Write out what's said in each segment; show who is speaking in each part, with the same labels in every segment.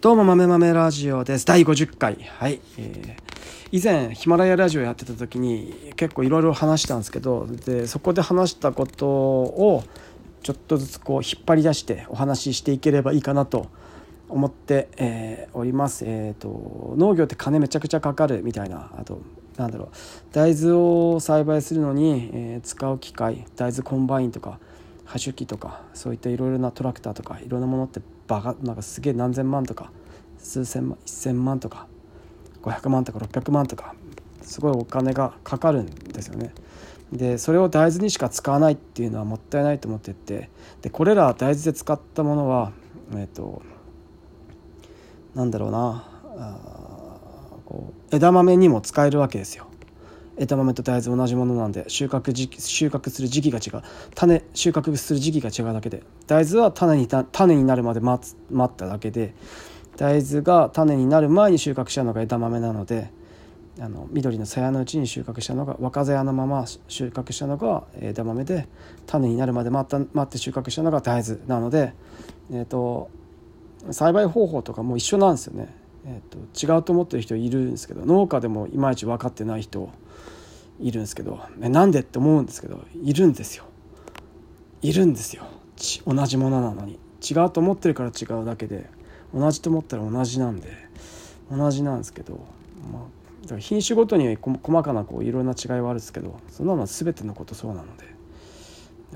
Speaker 1: どうも、豆豆ラジオです。第50回。はい。えー、以前、ヒマラヤラジオやってた時に、結構いろいろ話したんですけど、で、そこで話したことを、ちょっとずつこう、引っ張り出してお話ししていければいいかなと思って、えー、おります。えっ、ー、と、農業って金めちゃくちゃかかるみたいな、あと、なんだろう、大豆を栽培するのに、え使う機械、大豆コンバインとか、波種機とかそういったいろいろなトラクターとかいろんなものってバカなんかすげえ何千万とか数千万1,000万とか500万とか600万とかすごいお金がかかるんですよね。でそれを大豆にしか使わないっていうのはもったいないと思っててでこれら大豆で使ったものはえっ、ー、となんだろうなあこう枝豆にも使えるわけですよ。枝豆と大豆同じものなんで収穫時期収穫する時期が違う種収穫する時期が違うだけで大豆は種に種になるまで待つ待っただけで大豆が種になる前に収穫したのが枝豆なのであの緑の鞘のうちに収穫したのが若鞘のまま収穫したのが枝豆で種になるまで待った待って収穫したのが大豆なので、えーと、栽培方法とかも一緒なんですよね。えーと、違うと思ってる人いるんですけど農家でもいまいち分かってない人いるんですけどえなんでって思うんですけどいるんですよ。いるんですよ。同じものなのに。違うと思ってるから違うだけで同じと思ったら同じなんで同じなんですけど、まあ、だから品種ごとに細かなこういろんな違いはあるんですけどそんなのは全てのことそうなので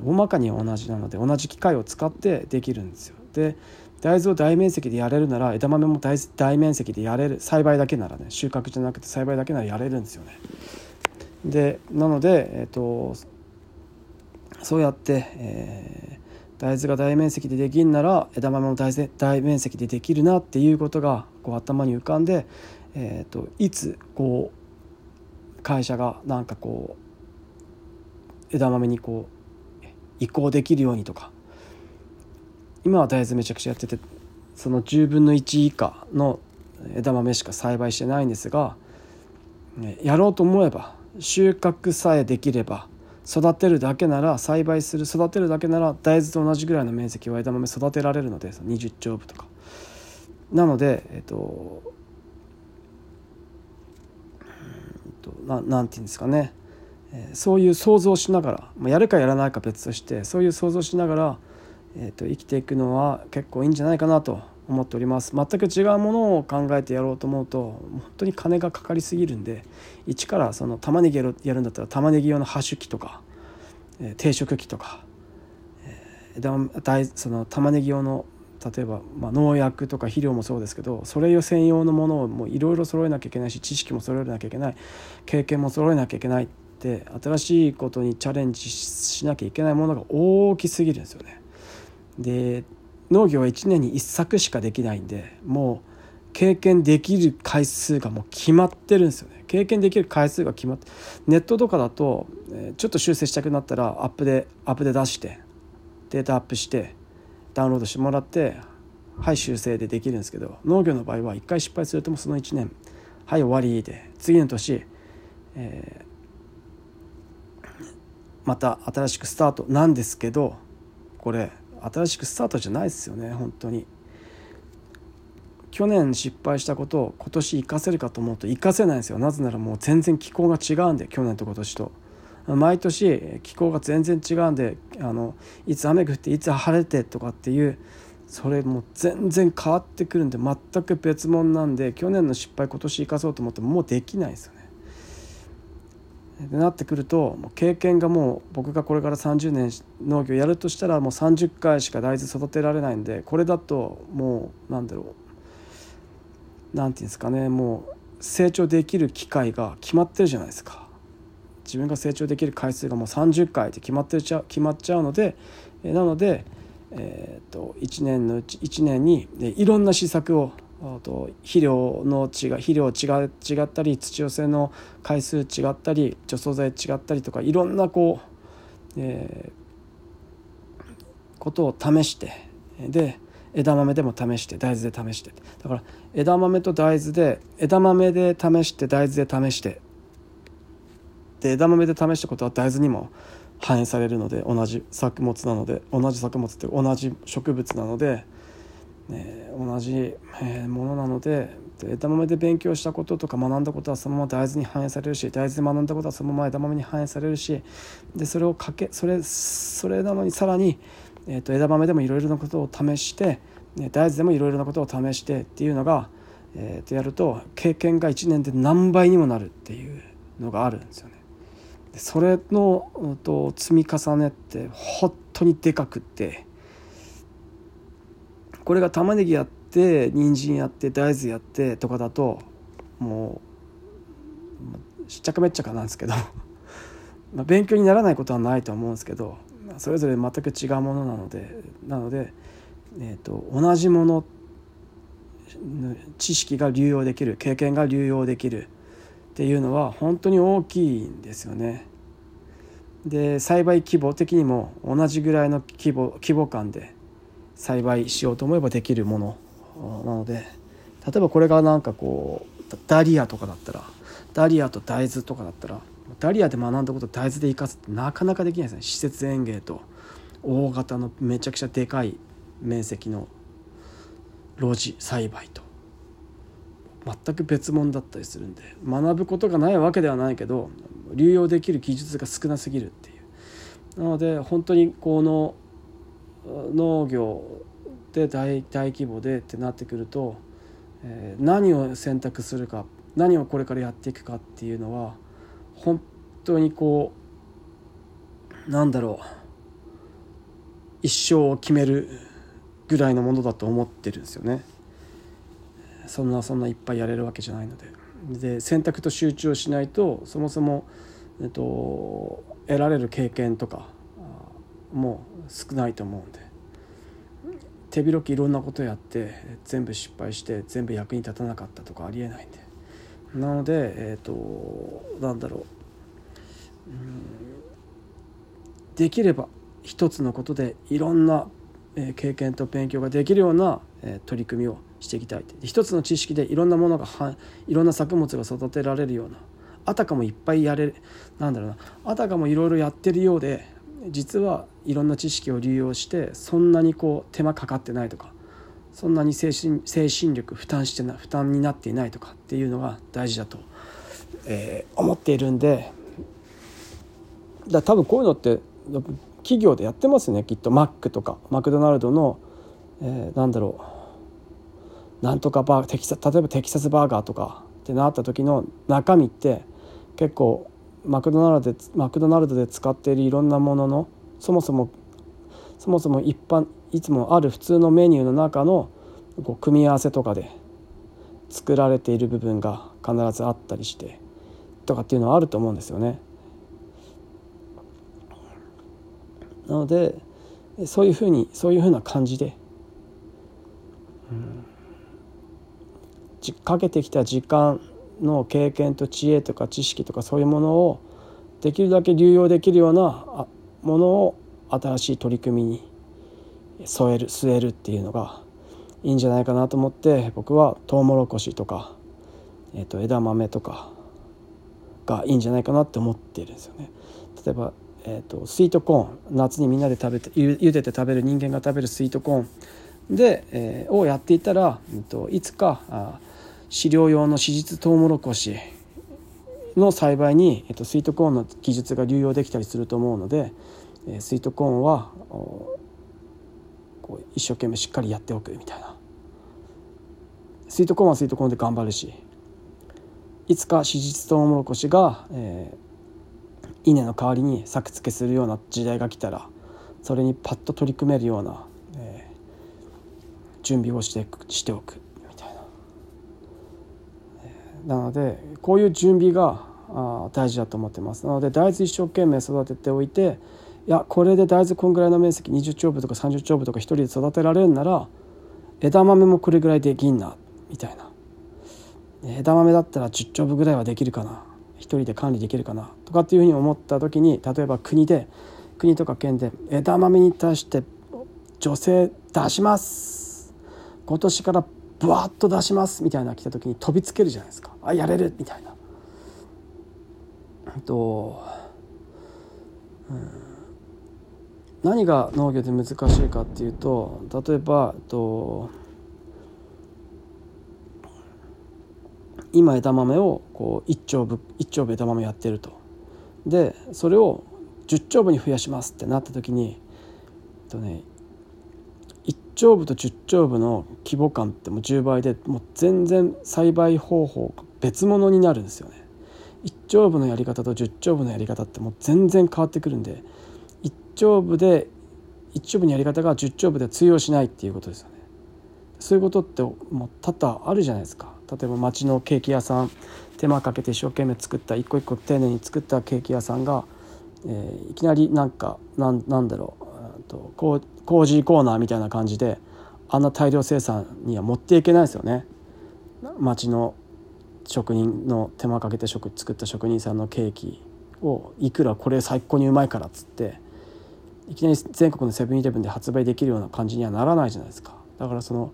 Speaker 1: 大まかに同じなので同じ機械を使ってできるんですよ。で大豆を大面積でやれるなら枝豆も大面積でやれる栽培だけならね収穫じゃなくて栽培だけならやれるんですよね。でなので、えーと、そうやって、えー、大豆が大面積でできんなら枝豆も大面積でできるなっていうことがこう頭に浮かんで、えーと、いつこう会社がなんかこう枝豆にこう移行できるようにとか今は大豆めちゃくちゃやっててその10分の1以下の枝豆しか栽培してないんですがやろうと思えば収穫さえできれば育てるだけなら栽培する育てるだけなら大豆と同じぐらいの面積は枝豆育てられるので20丁部とか。なのでえっとななんて言うんですかね、そういう想像しながら、やるかやらないか別としてそういう想像しながら、えーと生きていくのは結構いいんじゃないかなと思っております全く違うものを考えてやろうと思うと本当に金がかかりすぎるんで一からその玉ねぎやるんだったら玉ねぎ用のハッシュ機とか、えー、定食機とか、えー、その玉ねぎ用の例えば、まあ、農薬とか肥料もそうですけどそれ用専用のものをもういろいろ揃えなきゃいけないし知識も揃えなきゃいけない経験も揃えなきゃいけないって新しいことにチャレンジしなきゃいけないものが大きすぎるんですよね。で農業は1年に1作しかできないんでもう経験できる回数がもう決まってるんですよね。経験できる回数が決まってネットとかだとちょっと修正したくなったらアップでアップで出してデータアップしてダウンロードしてもらってはい修正でできるんですけど農業の場合は1回失敗するともその1年はい終わりで次の年、えー、また新しくスタートなんですけどこれ新しくスタートじゃないですよね本当に。去年失敗したことを今年活かせるかと思うと活かせないんですよ。なぜならもう全然気候が違うんで去年と今年と。毎年気候が全然違うんであのいつ雨降っていつ晴れてとかっていうそれもう全然変わってくるんで全く別物なんで去年の失敗今年生かそうと思ってももうできないですよね。ってなってくるともう経験がもう僕がこれから30年農業やるとしたらもう30回しか大豆育てられないんでこれだともうなんだろう。なんていうんですかね。もう成長できる機会が決まってるじゃないですか。自分が成長できる回数がもう30回って決まってちゃ決まっちゃうのでなので、えー、と1年のうち1年にいろんな施策をと肥料の違肥料違違ったり土寄せの回数違ったり除草剤違ったりとかいろんなこう、えー、ことを試してで枝豆でも試して大豆で試して。だから枝豆と大豆で枝豆で試して大豆で試して。で枝豆で試したことは大豆にも反映されるので同じ作物なので同じ作物って同じ植物なのでね、同じえものなので枝豆で勉強したこととか学んだことはそのまま大豆に反映されるし大豆で学んだことはそのまま枝豆に反映されるしでそれをかけそれそれなのにさらに、えー、と枝豆でもいろいろなことを試して、ね、大豆でもいろいろなことを試してっていうのが、えー、とやると経験が1年で何倍にもなるっていうのがあるんですよね。それの、と積み重ねって本当にでかくってこれが玉ねぎやって人参やって大豆やってとかだともうしっちゃかめっちゃかなんですけど まあ勉強にならないことはないと思うんですけどそれぞれ全く違うものなのでなので、えーと、と同じもの知識が流用できる経験が流用できるっていうのは本当に大きいんですよね。で栽培規模的にも同じぐらいの規模規模感で栽培しようと思えばできるもの。なので例えばこれがなんかこうダリアとかだったらダリアと大豆とかだったらダリアで学んだこと大豆で生かすってなかなかできないですね。施設園芸と大型のめちゃくちゃでかい面積の露地栽培と。全く別物だったりするんで学ぶことがないわけではないけど流用できる技術が少なすぎるっていう。なので本当にこの農業で大大規模でってなってくると、えー、何を選択するか何をこれからやっていくかっていうのは本当にこうなんだろう一生を決めるぐらいのものだと思ってるんですよね。そんなそんないっぱいやれるわけじゃないので。で選択と集中をしないとそもそも、えっと、得られる経験とかもう少ないと思うんで。手広くいろんなことやって全部失敗して全部役に立たなかったとかありえないんで。なのでえっ、ー、となんだろう。うんできれば一つのことでいろんな経験と勉強ができるような取り組みをしていきたい一つの知識でいろんなものがいろんな作物が育てられるようなあたかもいっぱいやれるなんだろうな。あたかもいろいろやってるようで実はいろんな知識を利用してそんなにこう手間かかってないとかそんなに精神精神力負担してな負担になっていないとかっていうのが大事だと、えー、思っているんでだ多分こういうのって企業でやってますねきっと。マックとかマクドナルドの、えー、なんだろうなんとかバーテキサ例えばテキサスバーガーとかってなった時の中身って結構マクドナルドでマクドナルドで使っているいろんなもののそもそもそもそも一般いつもある普通のメニューの中のこう組み合わせとかで作られている部分が必ずあったりしてとかっていうのはあると思うんですよね。なのでそういうふうにそういうふうな感じで、うん、かけてきた時間の経験と知恵とか知識とかそういうものをできるだけ流用できるようなものを新しい取り組みに添える据えるっていうのがいいんじゃないかなと思って僕はトウモロコシとか、えー、と枝豆とかがいいんじゃないかなって思ってるんですよね。例えば、えーと、スイートコーン夏にみんなで食べてゆゆでて食べる人間が食べるスイートコーンで、えー、をやっていたら、えーと、いつかあ飼料用の子実トウモロコシの栽培に、えっと、スイートコーンの技術が流用できたりすると思うので、えスイートコーンはこう一生懸命しっかりやっておくみたいな。スイートコーンはスイートコーンで頑張るしいつか子実トウモロコシが、えー、稲の代わりに作付けするような時代が来たらそれにパッと取り組めるような、えー、準備をしてしておく。なのでこういう準備が大事だと思ってます。なので大豆一生懸命育てておいていやこれで大豆こんぐらいの面積20丁分とか30丁分とか1人で育てられるなら枝豆もこれぐらいできんなみたいな。枝豆だったら10丁分ぐらいはできるかな1人で管理できるかなとかっていうふうに思った時に例えば国で国とか県で枝豆に対して女性出します。今年からブワッと出しますみたいな来た時に飛びつけるじゃないですか。あやれる。みたいな。と、うん、何が農業で難しいかっていうと例えば、と、今枝豆をこう1丁分一丁分枝豆やってると。でそれを10丁分に増やしますってなった時に、えっとね、丁部と10丁部の規模感ってもう10倍でもう全然栽培方法が別物になるんですよね。1丁部のやり方と10丁部のやり方ってもう全然変わってくるんで1丁部で1丁部のやり方が10丁部で通用しないっていうことですよね。そういうことってもう多々あるじゃないですか。例えば町のケーキ屋さん手間かけて一生懸命作った一個一個丁寧に作ったケーキ屋さんが、えー、いきなりなんかなんなんだろうとこうコージーコーナーみたいな感じであんな大量生産には持っていけないですよね。町の職人の手間かけて食作った職人さんのケーキをいくらこれ最高にうまいからっつっていきなり全国のセブンイレブンで発売できるような感じにはならないじゃないですかだからその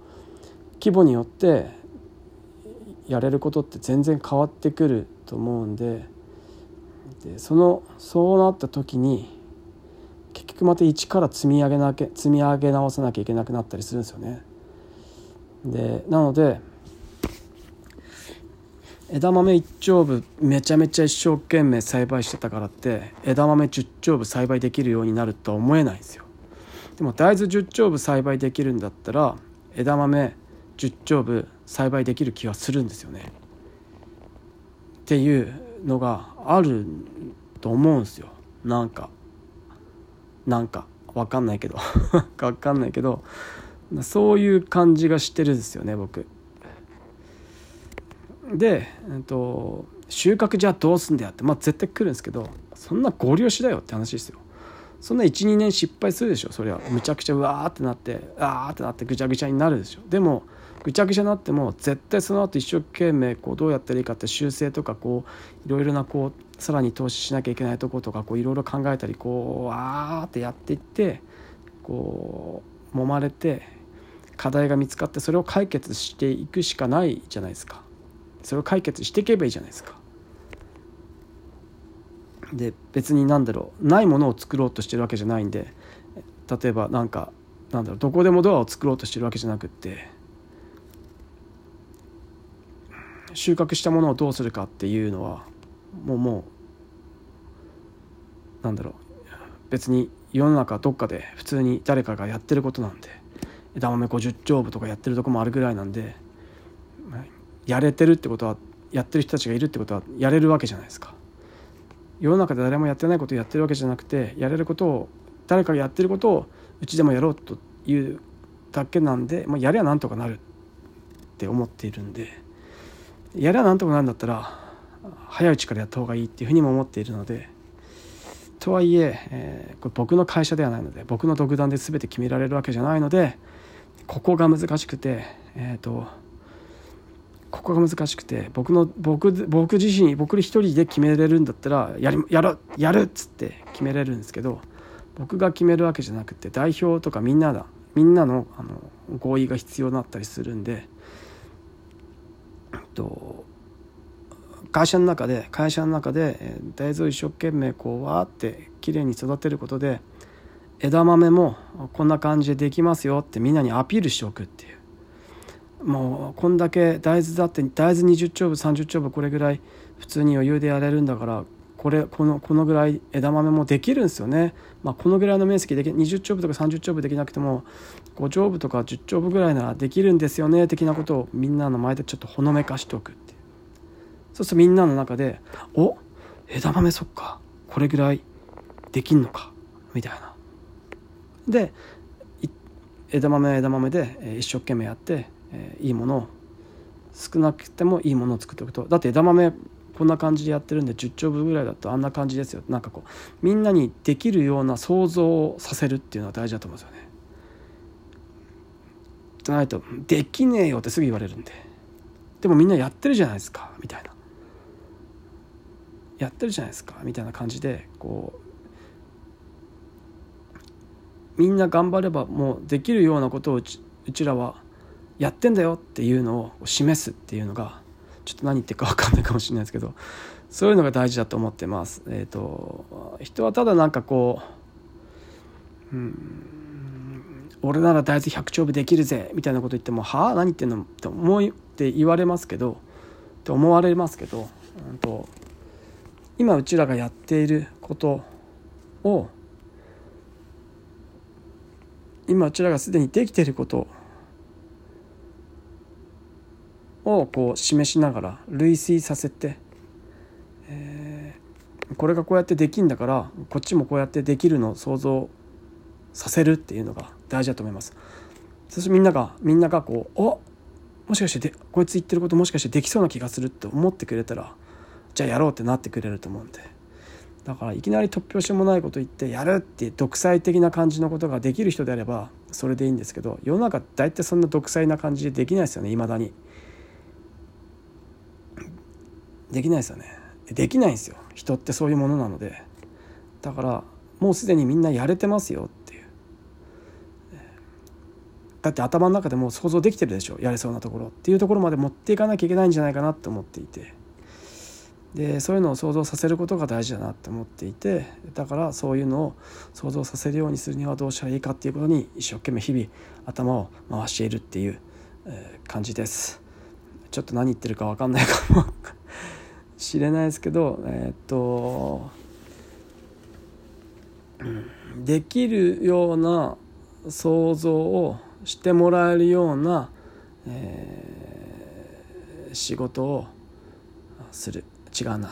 Speaker 1: 規模によってやれることって全然変わってくると思うんででそのそうなった時にまた一から積み上げなきゃ積み上げ直さなきゃいけなくなったりするんですよね。でなので枝豆一丁部めちゃめちゃ一生懸命栽培してたからって枝豆10丁部栽培できるようになるとは思えないんですよ。でも大豆10丁部栽培できるんだったら枝豆10丁部栽培できる気はするんですよね。っていうのがあると思うんですよなんかなんか分かんないけど 分かんないけどそういう感じがしてるんですよね僕。で、えっと、収穫じゃどうすんだよってまあ絶対来るんですけどそんな合流しだよって話ですよ。そんな12年失敗するでしょそれはむちゃくちゃうわーってなってあーってなってぐちゃぐちゃになるでしょでもぐちゃぐちゃになっても絶対その後一生懸命こうどうやったらいいかって修正とかこういろいろなこうさらに投資しなきゃいけないとことかこういろいろ考えたりこうわーってやっていってこう揉まれて課題が見つかってそれを解決していくしかないじゃないですか。それを解決していけばいいじゃないですか。で別に何だろうないものを作ろうとしてるわけじゃないんで例えばなんかなんだろうどこでもドアを作ろうとしてるわけじゃなくって収穫したものをどうするかっていうのはもうもうなんだろう別に世の中どっかで普通に誰かがやってることなんで枝豆50丁部とかやってるとこもあるぐらいなんでやれてるってことはやってる人たちがいるってことはやれるわけじゃないですか。世の中で誰もやってないことをやってるわけじゃなくてやれることを誰かがやってることをうちでもやろうというだけなんで、まあ、やりゃなんとかなるって思っているんでやりゃなんとかなるんだったら早いうちからやった方がいいっていうふうにも思っているのでとはいええー、これ僕の会社ではないので僕の独断で全て決められるわけじゃないのでここが難しくてえっ、ー、とここが難しくて僕の僕僕自身僕一人で決めれるんだったらやりやるやるっつって決めれるんですけど僕が決めるわけじゃなくて代表とかみんなだみんなのあの合意が必要になったりするんで、と、会社の中で会社の中で大豆を一生懸命こうわーってきれいに育てることで枝豆もこんな感じでできますよってみんなにアピールしておくっていう。もうこんだけ大豆だって大豆20丁部30丁部これぐらい普通に余裕でやれるんだからこれこのこのぐらい枝豆もできるんですよね、まあ、このぐらいの面積で20丁部とか30丁部できなくても5丁部とか10丁部ぐらいならできるんですよね的なことをみんなの前でちょっとほのめかしておくってそうするとみんなの中で「お？枝豆そっか。これぐらいできんのか」みたいな。で枝豆は枝豆で一生懸命やって、いいものを少なくてもいいものを作っておくと。だって枝豆こんな感じでやってるんで10丁分ぐらいだとあんな感じですよ。なんかこうみんなにできるような想像をさせるっていうのは大事だと思うんですよね。じゃないと「できねえよ」ってすぐ言われるんででもみんなやってるじゃないですかみたいなやってるじゃないですかみたいな感じでこうみんな頑張ればもうできるようなことをうちうちらはやってんだよっていうのを示すっていうのがちょっと何言ってるか分かんないかもしれないですけどそういうのが大事だと思ってます。えーと、人はただなんかこう、うん、俺なら大豆100丁部できるぜみたいなこと言っても「はあ？何言ってんの?」って思って言われますけどと思われますけど、うんと、今うちらがやっていることを今うちらがすでにできていることをこう示しながら類推させて、えー、これがこうやってできんだからこっちもこうやってできるのを想像させるっていうのが大事だと思います。そしてみんながみんながこう「おもしかしてでこいつ言ってることもしかしてできそうな気がする」って思ってくれたらじゃあやろうってなってくれると思うんでだからいきなり突拍子もないこと言ってやるって独裁的な感じのことができる人であればそれでいいんですけど世の中大体そんな独裁な感じでできないですよねいまだに。できないですよねできないんですよ人ってそういうものなのでだからもうすでにみんなやれてますよだって頭の中でも想像できてるでしょやれそうなところっていうところまで持っていかなきゃいけないんじゃないかなと思っていて。でそういうのを想像させることが大事だなって思っていてだからそういうのを想像させるようにするにはどうしたらいいかっていうことに一生懸命日々頭を回しているっていう感じです。ちょっと何言ってるか分かんないかも。しれないですけどえー、っとできるような想像をしてもらえるような、えー、仕事をする。違うな。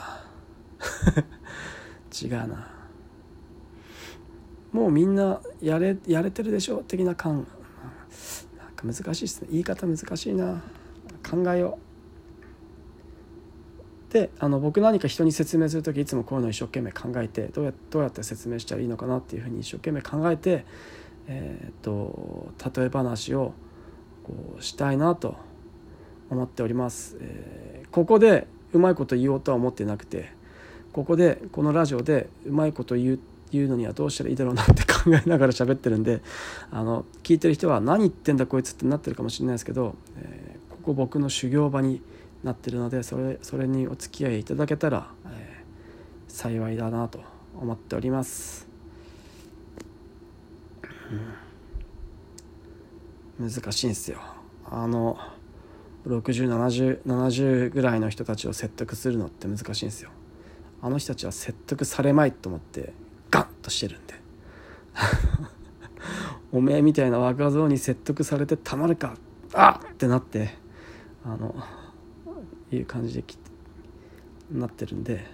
Speaker 1: 違うな。もうみんなやれやれてるでしょ？的な感。なんか難しいですね。言い方難しいな。考えよう。であの僕何か人に説明する時いつもこういうのを一生懸命考えてどうやどうやって説明したらいいのかなっていうふうに一生懸命考えて、えーと、例え話をこうしたいなと思っております。えー、ここでうまいこと言おうとは思ってなくてここでこのラジオでうまいこと言う言うのにはどうしたらいいだろうなって考えながら喋ってるんであの聞いてる人は何言ってんだこいつってなってるかもしれないですけど、えー、ここ僕の修行場になってるのでそれそれにお付き合いいただけたら、えー、幸いだなと思っております、うん、難しいんですよ。あの607070ぐらいの人たちを説得するのって難しいんですよ。あの人たちは説得されまいと思ってガンとしてるんで。おめえみたいな若造に説得されてたまるか。あっってなってあのいう感じでなってるんで、え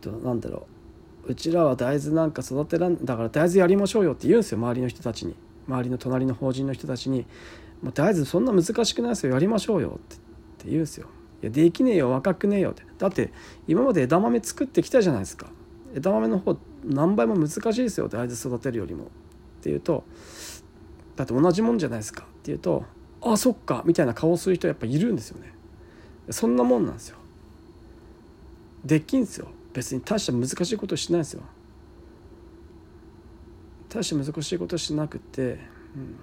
Speaker 1: ー、となんだろう。うちらは大豆なんか育てらんだから大豆やりましょうよって言うんですよ周りの人たちに。周りの隣の法人の人たちに「もう大豆そんな難しくないですよやりましょうよ」って言うんですよ。いやできねえよ若くねえよって。だって今まで枝豆作ってきたじゃないですか。枝豆の方何倍も難しいですよ大豆育てるよりも。っていうとだって同じもんじゃないですか。っていうとあそっかみたいな顔する人やっぱいるんですよね。そんなもんなんですよ。できんすよ。別に大した難しいことしないですよ。大して難しいことしなくて、うん、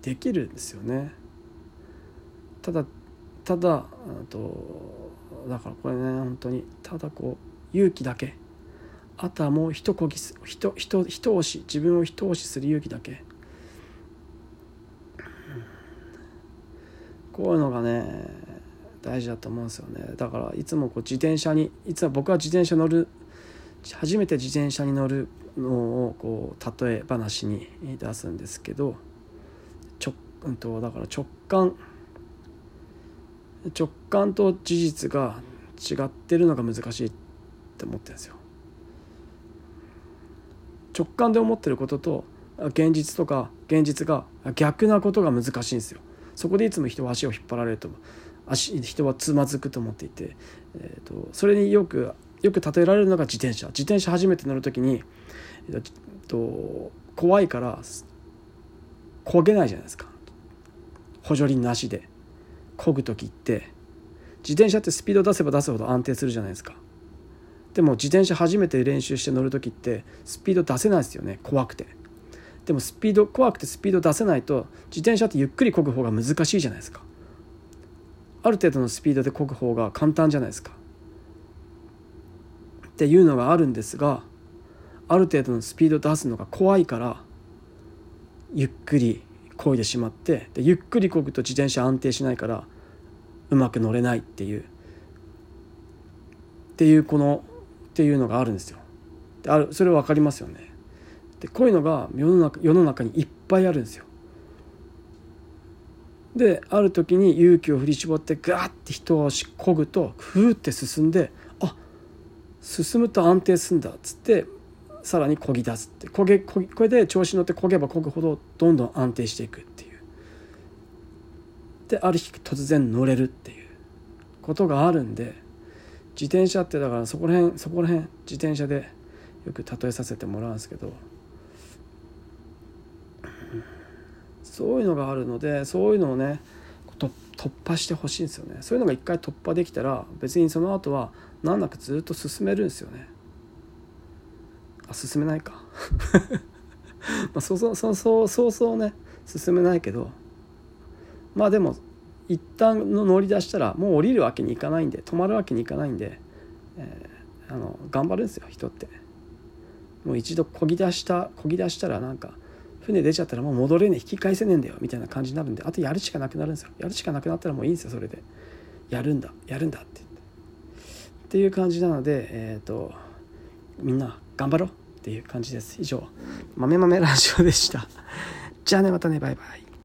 Speaker 1: できるんですよね。ただただとだからこれね本当にただこう勇気だけ。あとはもう一こぎす一一一押し自分を一押しする勇気だけ。こういうのがね大事だと思うんですよねだからいつもこう自転車にいつも僕は自転車乗る初めて自転車に乗るのをこう例え話に出すんですけど直、うんと、だから直感直感と事実が違ってるのが難しいって思ってるんですよ。直感で思ってることと現実とか現実が逆なことが難しいんですよ。そこでいつも人は足を引っ張られると足人はつまずくと思っていて、えーと、それによくよく例えられるのが自転車。自転車初めて乗る時に、えーと、怖いから焦げないじゃないですか。補助輪なしで漕ぐ時って自転車ってスピード出せば出すほど安定するじゃないですか。でも自転車初めて練習して乗る時ってスピード出せないですよね。怖くて。でもスピード怖くてスピード出せないと自転車ってゆっくり漕ぐ方が難しいじゃないですか。ある程度のスピードで漕ぐ方が簡単じゃないですかっていうのがあるんですがある程度のスピード出すのが怖いからゆっくり漕いでしまってでゆっくり漕ぐと自転車安定しないからうまく乗れないっていうっていうこのっていうのがあるんですよ。であるそれ分かりますよね。でこういうのが世の中世の中にいっぱいあるんですよ。である時に勇気を振り絞ってガーって人をしこぐとふーって進んであ進むと安定すんだっつってさらにこぎ出すって。こげここれで調子に乗ってこげばこぐほどどんどん安定していくっていう。である日突然乗れるっていう。ことがあるんで自転車ってだからそこら辺そこら辺自転車でよく例えさせてもらうんですけどそういうのがあるのでそういうのをね突破してほしいんですよね。そういうのが一回突破できたら別にその後は難なくずっと進めるんですよね。あ進めないか。まあそうそうそうそうそうそうね進めないけど。まあでも一旦の乗り出したらもう降りるわけにいかないんで止まるわけにいかないんで、えー、あの頑張るんですよ人って。もう一度こぎ出したこぎ出したらなんか船出ちゃったらもう戻れねえ引き返せねえんだよみたいな感じになるんであとやるしかなくなるんですよ。やるしかなくなったらもういいんですよそれで。やるんだやるんだって言って。っていう感じなのでえっ、ー、とみんな頑張ろうっていう感じです。以上。豆豆ラジオでした。じゃあねまたねバイバイ。